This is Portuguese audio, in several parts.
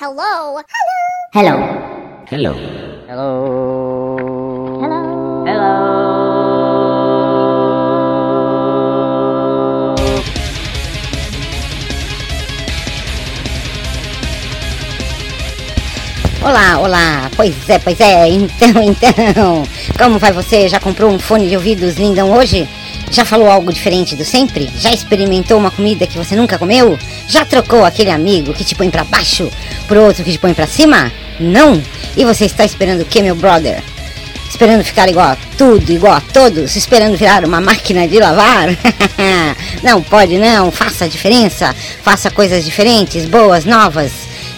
Hello. Hello. Hello. Hello. Hello. Olá, olá. Pois é, pois é. Então, então. Como vai você? Já comprou um fone de ouvidos lindão hoje? Já falou algo diferente do sempre? Já experimentou uma comida que você nunca comeu? Já trocou aquele amigo que te põe pra baixo por outro que te põe pra cima? Não? E você está esperando o que, meu brother? Esperando ficar igual a tudo, igual a todos? Esperando virar uma máquina de lavar? não pode não, faça a diferença, faça coisas diferentes, boas, novas.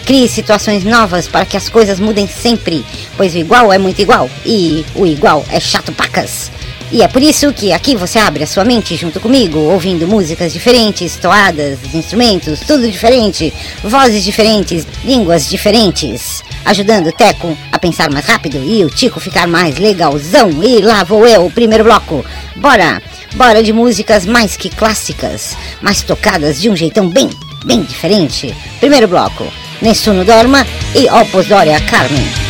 Crie situações novas para que as coisas mudem sempre, pois o igual é muito igual e o igual é chato pacas. E é por isso que aqui você abre a sua mente junto comigo, ouvindo músicas diferentes, toadas, instrumentos, tudo diferente, vozes diferentes, línguas diferentes, ajudando o Teco a pensar mais rápido e o Tico ficar mais legalzão. E lá vou eu, o primeiro bloco. Bora! Bora de músicas mais que clássicas, mas tocadas de um jeitão bem, bem diferente. Primeiro bloco, Nessuno Dorma e Opus Doria Carmen.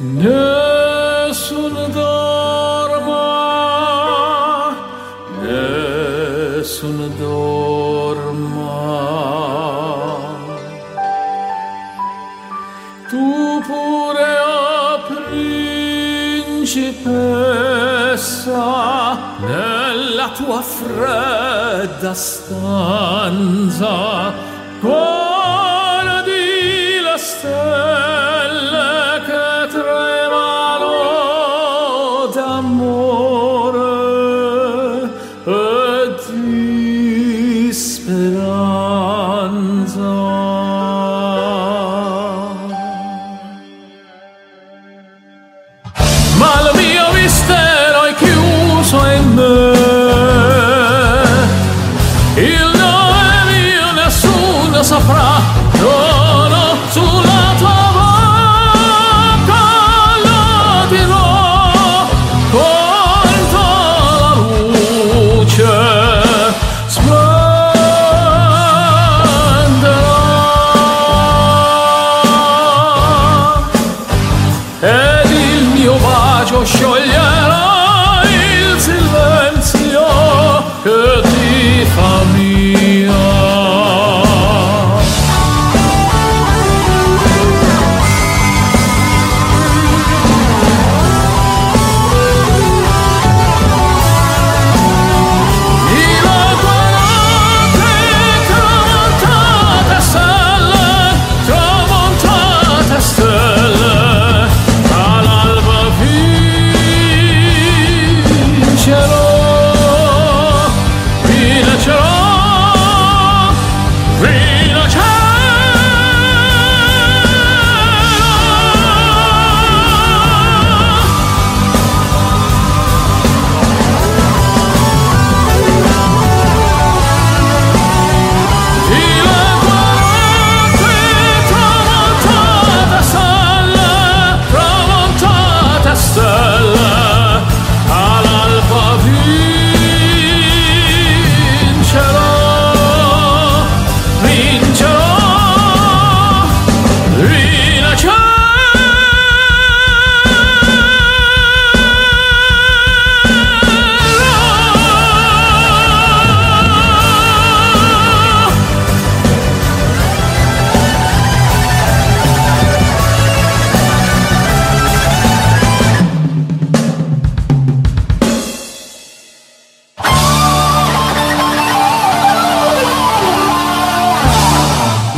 Nessun dorma, nessun dorma. Tu pure, o principessa, nella tua fredda stanza,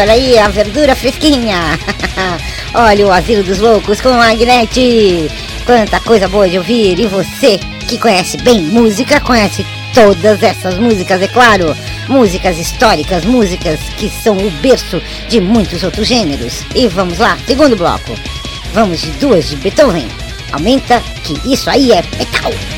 Olha aí, a verdura fresquinha. olha o Asilo dos Loucos com a Agnete. Quanta coisa boa de ouvir. E você que conhece bem música, conhece todas essas músicas, é claro. Músicas históricas, músicas que são o berço de muitos outros gêneros. E vamos lá, segundo bloco. Vamos de duas de Beethoven. Aumenta que isso aí é metal.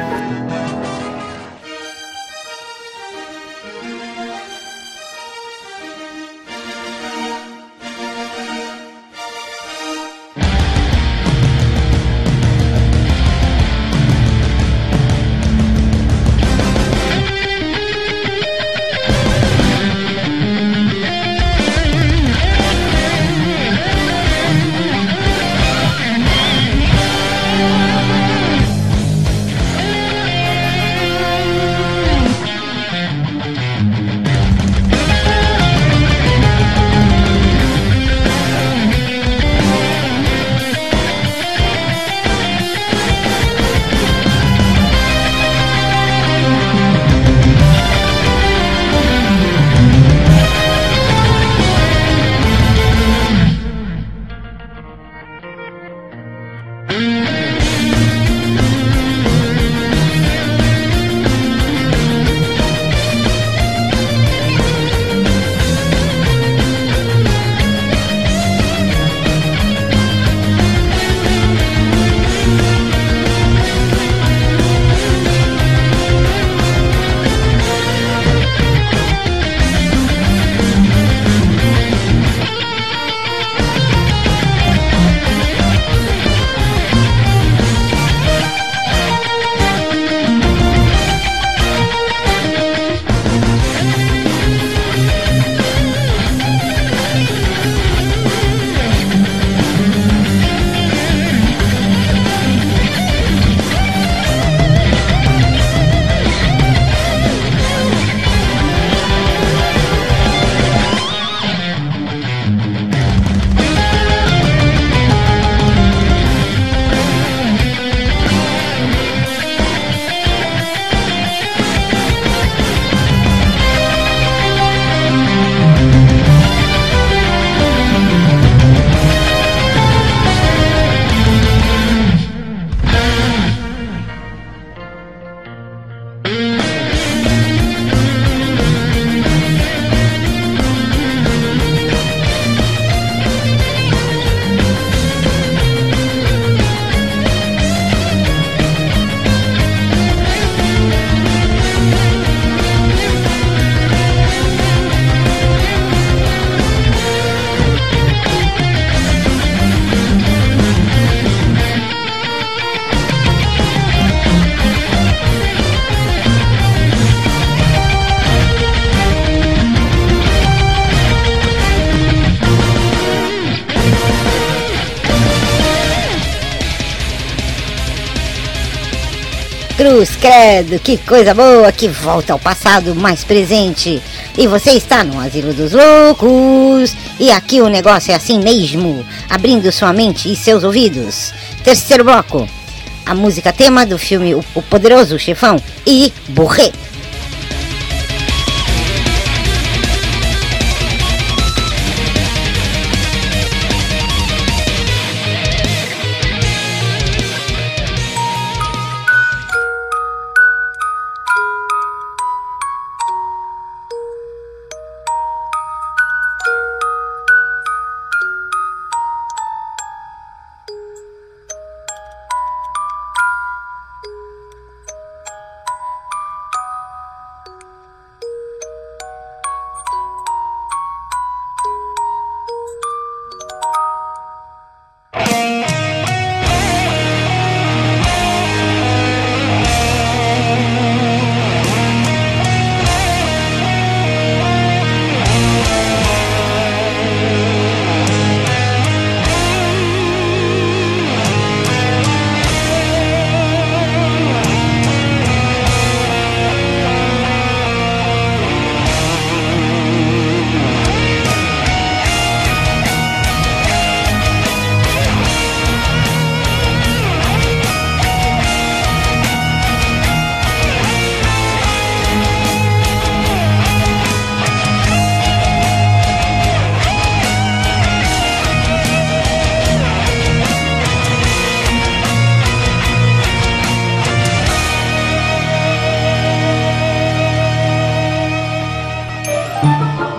Cruz Credo, que coisa boa que volta ao passado mais presente. E você está no Asilo dos Loucos. E aqui o negócio é assim mesmo, abrindo sua mente e seus ouvidos. Terceiro bloco, a música tema do filme O Poderoso Chefão e Borré.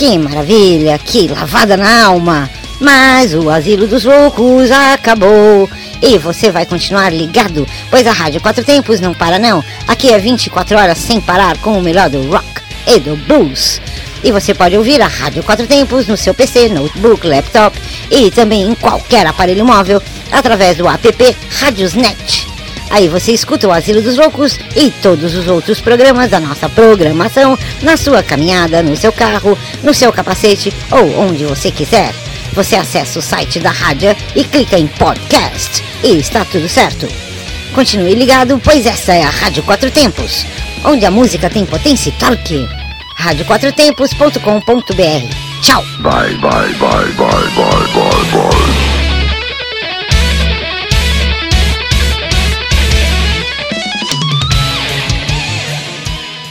Que maravilha, que lavada na alma! Mas o Asilo dos Loucos acabou. E você vai continuar ligado, pois a Rádio Quatro Tempos não para não. Aqui é 24 horas sem parar com o melhor do rock e do blues. E você pode ouvir a Rádio Quatro Tempos no seu PC, notebook, laptop e também em qualquer aparelho móvel através do app Radiosnet. Aí você escuta o Asilo dos Loucos e todos os outros programas da nossa programação na sua caminhada, no seu carro, no seu capacete ou onde você quiser. Você acessa o site da rádio e clica em podcast e está tudo certo. Continue ligado, pois essa é a Rádio Quatro Tempos, onde a música tem potência e torque. radioquatrotempos.com.br. Tchau! Bye, bye, bye, bye, bye, bye, bye.